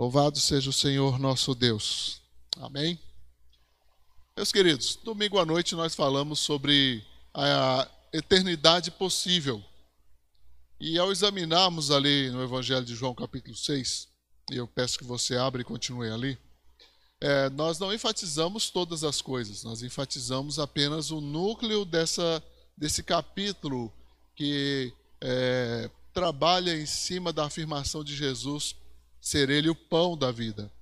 Louvado seja o Senhor nosso Deus. Amém. Meus queridos, domingo à noite nós falamos sobre a eternidade possível. E ao examinarmos ali no Evangelho de João, capítulo 6, e eu peço que você abra e continue ali, é, nós não enfatizamos todas as coisas, nós enfatizamos apenas o núcleo dessa, desse capítulo que é, trabalha em cima da afirmação de Jesus ser ele o pão da vida.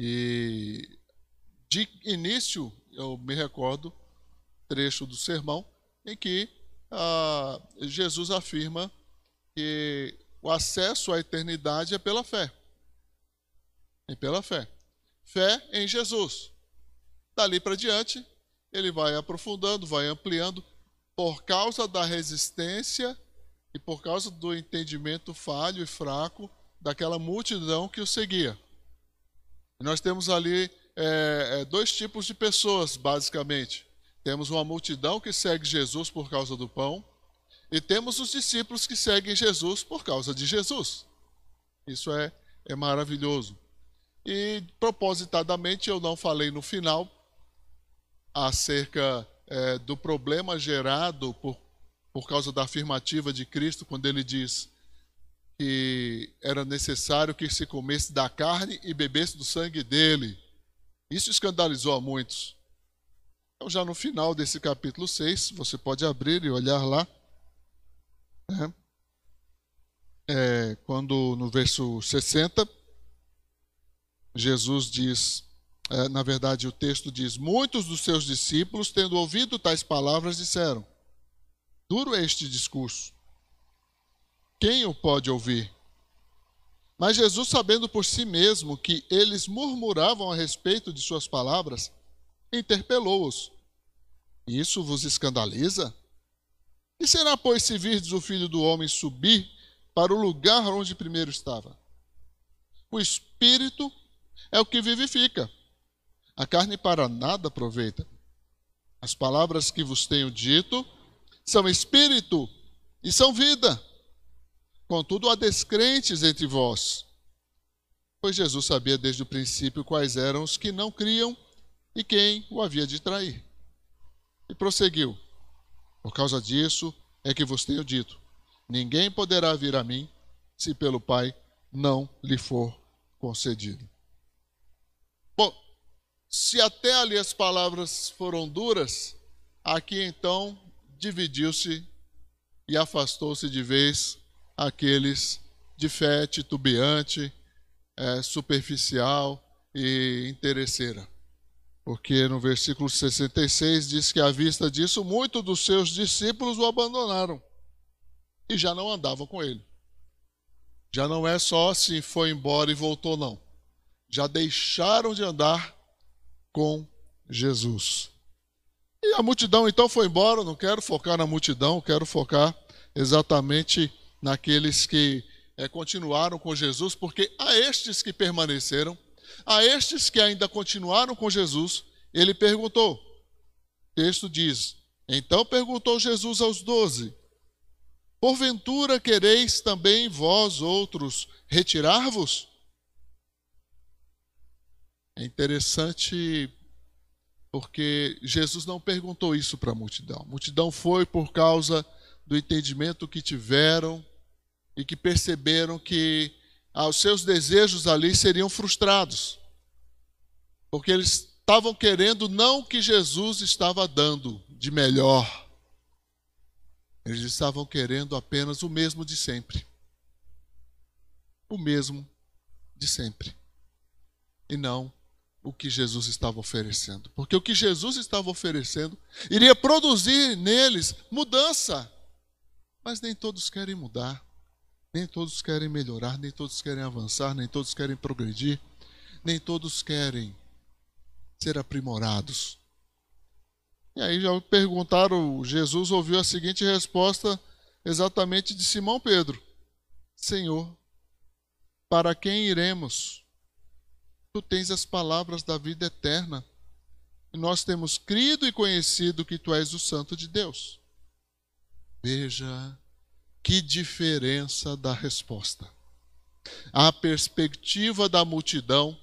E de início, eu me recordo, trecho do sermão, em que ah, Jesus afirma que o acesso à eternidade é pela fé. É pela fé. Fé em Jesus. Dali para diante, ele vai aprofundando, vai ampliando, por causa da resistência e por causa do entendimento falho e fraco daquela multidão que o seguia. nós temos ali é, é, dois tipos de pessoas, basicamente. Temos uma multidão que segue Jesus por causa do pão, e temos os discípulos que seguem Jesus por causa de Jesus. Isso é, é maravilhoso. E propositadamente eu não falei no final acerca é, do problema gerado por, por causa da afirmativa de Cristo, quando ele diz: que era necessário que se comesse da carne e bebesse do sangue dele. Isso escandalizou a muitos. Então, já no final desse capítulo 6, você pode abrir e olhar lá. Né? É, quando no verso 60, Jesus diz, é, na verdade o texto diz: Muitos dos seus discípulos, tendo ouvido tais palavras, disseram: Duro este discurso quem o pode ouvir? Mas Jesus, sabendo por si mesmo que eles murmuravam a respeito de suas palavras, interpelou-os. Isso vos escandaliza? E será, pois, se virdes o filho do homem subir para o lugar onde primeiro estava? O espírito é o que vivifica, a carne para nada aproveita. As palavras que vos tenho dito são espírito e são vida. Contudo, há descrentes entre vós. Pois Jesus sabia desde o princípio quais eram os que não criam e quem o havia de trair. E prosseguiu: Por causa disso é que vos tenho dito: ninguém poderá vir a mim se pelo Pai não lhe for concedido. Bom, se até ali as palavras foram duras, aqui então dividiu-se e afastou-se de vez aqueles de fé titubeante, é, superficial e interesseira. Porque no versículo 66 diz que à vista disso, muitos dos seus discípulos o abandonaram e já não andavam com ele. Já não é só se foi embora e voltou, não. Já deixaram de andar com Jesus. E a multidão então foi embora. Não quero focar na multidão, quero focar exatamente naqueles que é, continuaram com Jesus, porque a estes que permaneceram, a estes que ainda continuaram com Jesus, ele perguntou. O texto diz: Então perguntou Jesus aos doze: Porventura quereis também vós outros retirar-vos? É interessante porque Jesus não perguntou isso para a multidão. A multidão foi por causa do entendimento que tiveram e que perceberam que ah, os seus desejos ali seriam frustrados. Porque eles estavam querendo não o que Jesus estava dando de melhor. Eles estavam querendo apenas o mesmo de sempre. O mesmo de sempre. E não o que Jesus estava oferecendo. Porque o que Jesus estava oferecendo iria produzir neles mudança. Mas nem todos querem mudar. Nem todos querem melhorar, nem todos querem avançar, nem todos querem progredir, nem todos querem ser aprimorados. E aí já perguntaram, Jesus ouviu a seguinte resposta exatamente de Simão Pedro: Senhor, para quem iremos? Tu tens as palavras da vida eterna. E nós temos crido e conhecido que tu és o Santo de Deus. Veja que diferença da resposta. A perspectiva da multidão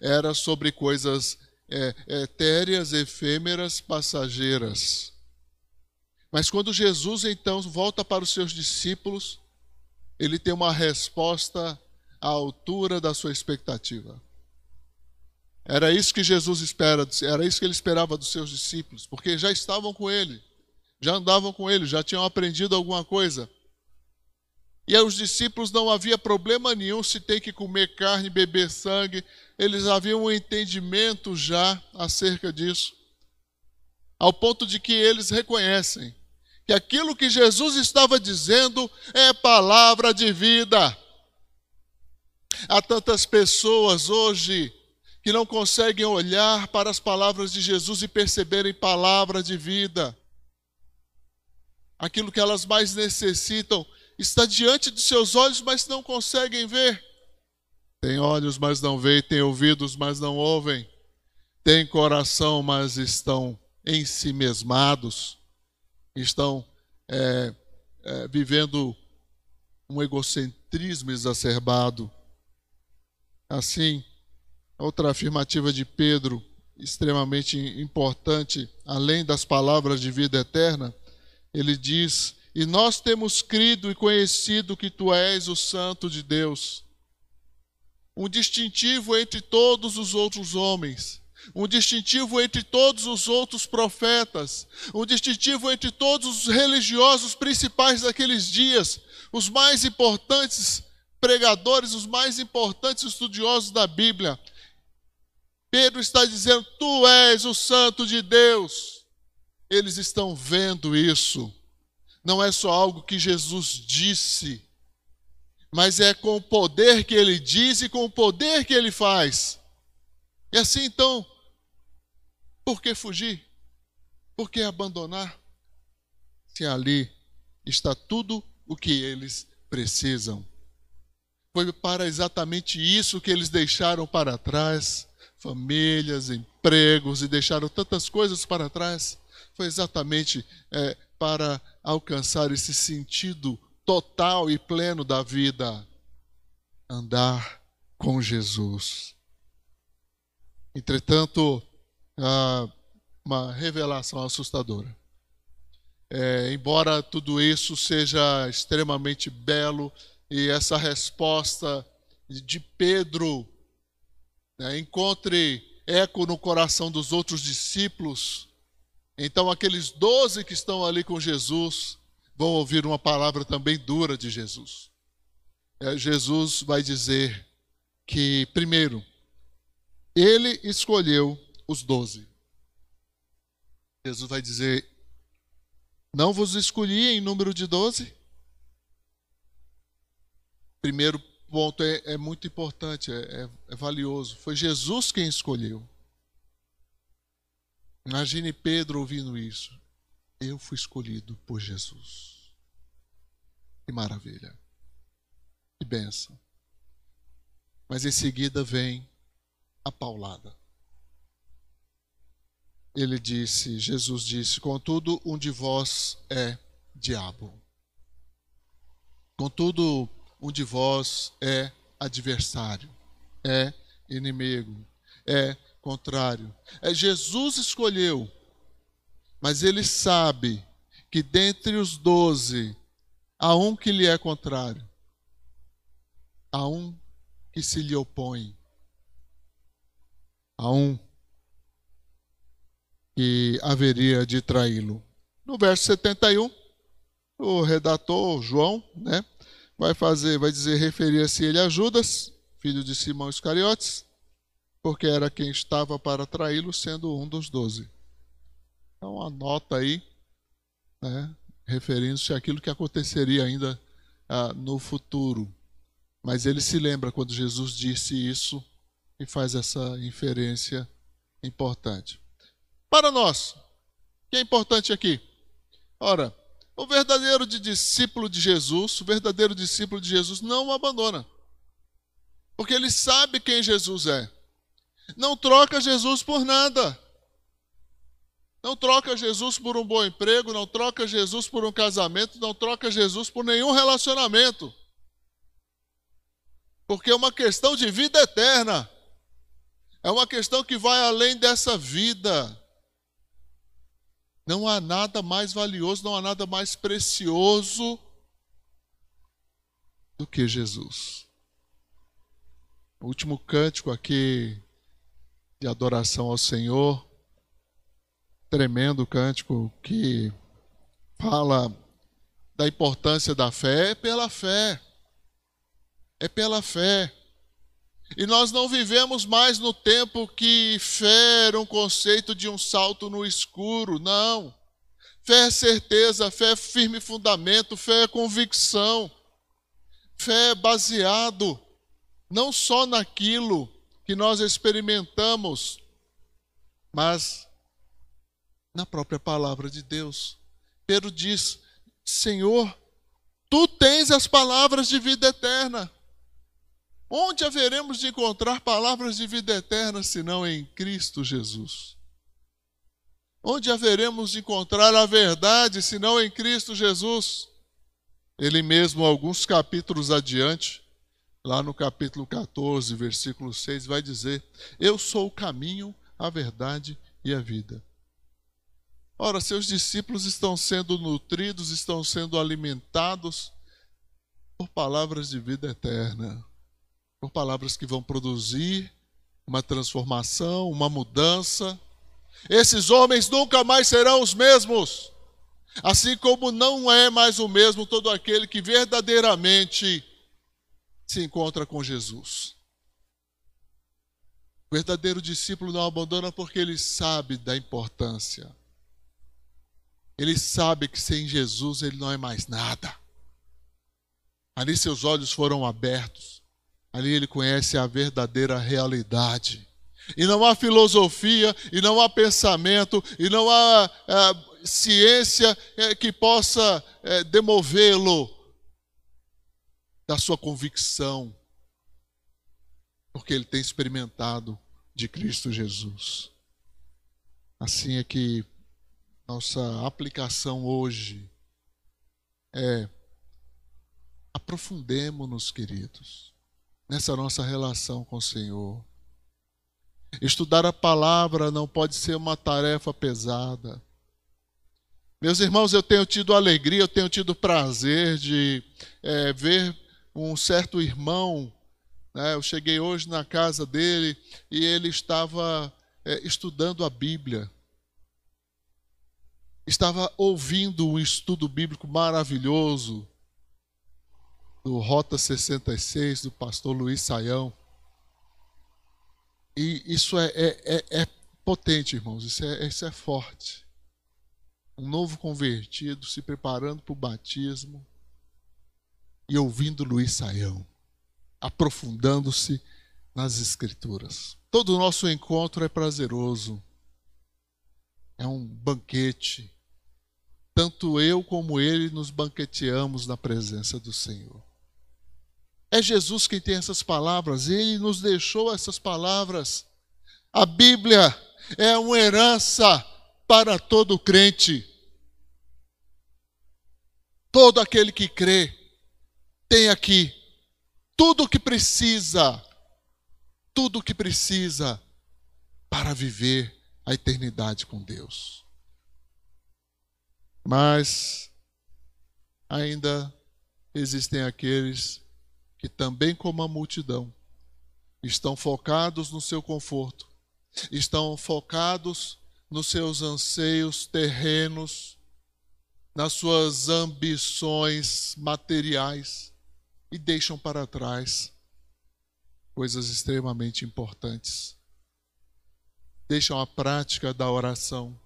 era sobre coisas é, etéreas, efêmeras, passageiras. Mas quando Jesus então volta para os seus discípulos, ele tem uma resposta à altura da sua expectativa. Era isso que Jesus espera, era isso que ele esperava dos seus discípulos, porque já estavam com ele, já andavam com ele, já tinham aprendido alguma coisa. E aos discípulos não havia problema nenhum se tem que comer carne, beber sangue, eles haviam um entendimento já acerca disso, ao ponto de que eles reconhecem que aquilo que Jesus estava dizendo é palavra de vida. Há tantas pessoas hoje que não conseguem olhar para as palavras de Jesus e perceberem palavra de vida. Aquilo que elas mais necessitam está diante de seus olhos, mas não conseguem ver. Tem olhos, mas não veem, tem ouvidos, mas não ouvem. Tem coração, mas estão em si mesmados. Estão é, é, vivendo um egocentrismo exacerbado. Assim, Outra afirmativa de Pedro, extremamente importante, além das palavras de vida eterna, ele diz: E nós temos crido e conhecido que tu és o Santo de Deus. Um distintivo entre todos os outros homens, um distintivo entre todos os outros profetas, um distintivo entre todos os religiosos principais daqueles dias, os mais importantes pregadores, os mais importantes estudiosos da Bíblia. Pedro está dizendo: Tu és o Santo de Deus. Eles estão vendo isso. Não é só algo que Jesus disse, mas é com o poder que ele diz e com o poder que ele faz. E assim então, por que fugir? Por que abandonar? Se ali está tudo o que eles precisam. Foi para exatamente isso que eles deixaram para trás famílias, empregos e deixaram tantas coisas para trás, foi exatamente é, para alcançar esse sentido total e pleno da vida andar com Jesus. Entretanto, uma revelação assustadora. É, embora tudo isso seja extremamente belo e essa resposta de Pedro né, encontre eco no coração dos outros discípulos, então aqueles doze que estão ali com Jesus vão ouvir uma palavra também dura de Jesus. É, Jesus vai dizer que, primeiro, ele escolheu os doze. Jesus vai dizer: Não vos escolhi em número de doze? Primeiro ponto é, é muito importante, é, é, é valioso. Foi Jesus quem escolheu. Imagine Pedro ouvindo isso. Eu fui escolhido por Jesus. Que maravilha. Que benção. Mas em seguida vem a paulada. Ele disse, Jesus disse: Contudo, um de vós é diabo. Contudo, um de vós é adversário, é inimigo, é contrário. É Jesus escolheu, mas ele sabe que dentre os doze há um que lhe é contrário, há um que se lhe opõe, há um que haveria de traí-lo. No verso 71, o redator João, né, vai fazer, vai dizer, referia-se ele a Judas, filho de Simão Iscariotes, porque era quem estava para traí-lo, sendo um dos doze. Então anota aí, né, referindo-se àquilo que aconteceria ainda ah, no futuro. Mas ele se lembra quando Jesus disse isso e faz essa inferência importante. Para nós, o que é importante aqui? Ora, o verdadeiro discípulo de Jesus, o verdadeiro discípulo de Jesus não o abandona. Porque ele sabe quem Jesus é. Não troca Jesus por nada. Não troca Jesus por um bom emprego, não troca Jesus por um casamento, não troca Jesus por nenhum relacionamento. Porque é uma questão de vida eterna. É uma questão que vai além dessa vida. Não há nada mais valioso, não há nada mais precioso do que Jesus. O último cântico aqui de adoração ao Senhor, tremendo cântico que fala da importância da fé, é pela fé. É pela fé. E nós não vivemos mais no tempo que fé era um conceito de um salto no escuro, não. Fé é certeza, fé é firme fundamento, fé é convicção. Fé é baseado não só naquilo que nós experimentamos, mas na própria palavra de Deus. Pedro diz: Senhor, tu tens as palavras de vida eterna. Onde haveremos de encontrar palavras de vida eterna senão em Cristo Jesus? Onde haveremos de encontrar a verdade senão em Cristo Jesus? Ele mesmo, alguns capítulos adiante, lá no capítulo 14, versículo 6, vai dizer: Eu sou o caminho, a verdade e a vida. Ora, seus discípulos estão sendo nutridos, estão sendo alimentados por palavras de vida eterna por palavras que vão produzir uma transformação, uma mudança. Esses homens nunca mais serão os mesmos. Assim como não é mais o mesmo todo aquele que verdadeiramente se encontra com Jesus. O verdadeiro discípulo não abandona porque ele sabe da importância. Ele sabe que sem Jesus ele não é mais nada. Ali seus olhos foram abertos. Ali ele conhece a verdadeira realidade. E não há filosofia, e não há pensamento, e não há é, ciência é, que possa é, demovê-lo da sua convicção, porque ele tem experimentado de Cristo Jesus. Assim é que nossa aplicação hoje é aprofundemos-nos, queridos nessa nossa relação com o Senhor. Estudar a palavra não pode ser uma tarefa pesada. Meus irmãos, eu tenho tido alegria, eu tenho tido prazer de é, ver um certo irmão. Né, eu cheguei hoje na casa dele e ele estava é, estudando a Bíblia. Estava ouvindo um estudo bíblico maravilhoso do Rota 66, do pastor Luiz Saião. E isso é, é, é, é potente, irmãos, isso é, isso é forte. Um novo convertido se preparando para o batismo e ouvindo Luiz Saião, aprofundando-se nas Escrituras. Todo o nosso encontro é prazeroso, é um banquete. Tanto eu como ele nos banqueteamos na presença do Senhor. É Jesus quem tem essas palavras, ele nos deixou essas palavras. A Bíblia é uma herança para todo crente. Todo aquele que crê tem aqui tudo o que precisa, tudo o que precisa para viver a eternidade com Deus. Mas ainda existem aqueles que também como a multidão estão focados no seu conforto, estão focados nos seus anseios terrenos, nas suas ambições materiais e deixam para trás coisas extremamente importantes. Deixam a prática da oração,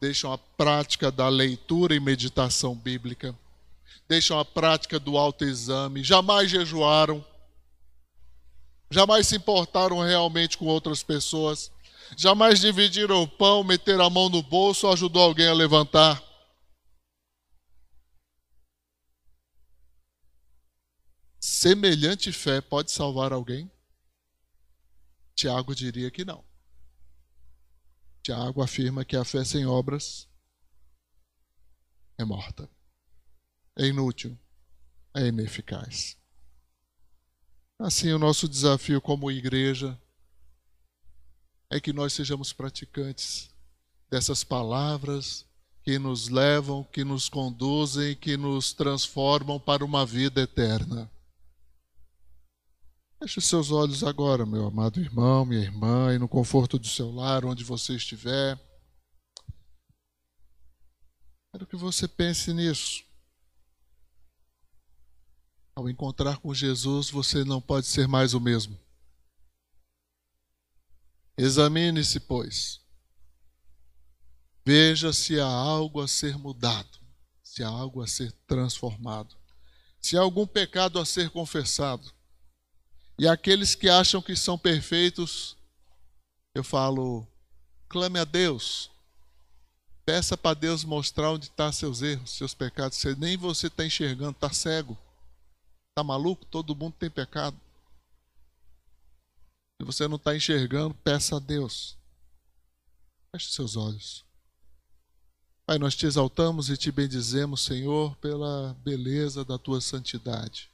deixam a prática da leitura e meditação bíblica deixam a prática do autoexame, jamais jejuaram, jamais se importaram realmente com outras pessoas, jamais dividiram o pão, meteram a mão no bolso ou ajudou alguém a levantar. Semelhante fé pode salvar alguém? Tiago diria que não. Tiago afirma que a fé sem obras é morta é inútil, é ineficaz. Assim, o nosso desafio como igreja é que nós sejamos praticantes dessas palavras que nos levam, que nos conduzem, que nos transformam para uma vida eterna. Feche seus olhos agora, meu amado irmão, minha irmã, e no conforto do seu lar, onde você estiver. Quero que você pense nisso. Ao encontrar com Jesus, você não pode ser mais o mesmo. Examine-se, pois. Veja se há algo a ser mudado, se há algo a ser transformado, se há algum pecado a ser confessado. E aqueles que acham que são perfeitos, eu falo, clame a Deus. Peça para Deus mostrar onde estão tá seus erros, seus pecados. Você, nem você está enxergando, está cego. Está maluco? Todo mundo tem pecado. Se você não está enxergando, peça a Deus. Feche seus olhos. Pai, nós te exaltamos e te bendizemos, Senhor, pela beleza da tua santidade.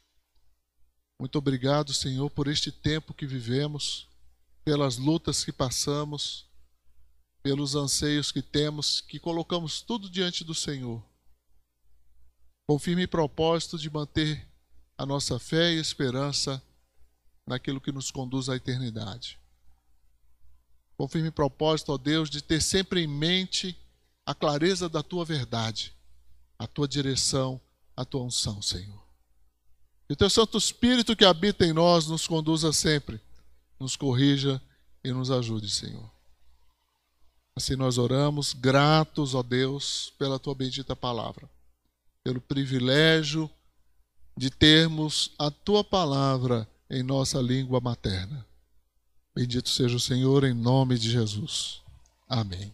Muito obrigado, Senhor, por este tempo que vivemos, pelas lutas que passamos, pelos anseios que temos, que colocamos tudo diante do Senhor. Com firme propósito de manter a nossa fé e esperança naquilo que nos conduz à eternidade. Com firme propósito, ó Deus, de ter sempre em mente a clareza da tua verdade, a tua direção, a tua unção, Senhor. Que o teu Santo Espírito que habita em nós nos conduza sempre, nos corrija e nos ajude, Senhor. Assim nós oramos, gratos, ó Deus, pela tua bendita palavra, pelo privilégio de termos a tua palavra em nossa língua materna. Bendito seja o Senhor em nome de Jesus. Amém.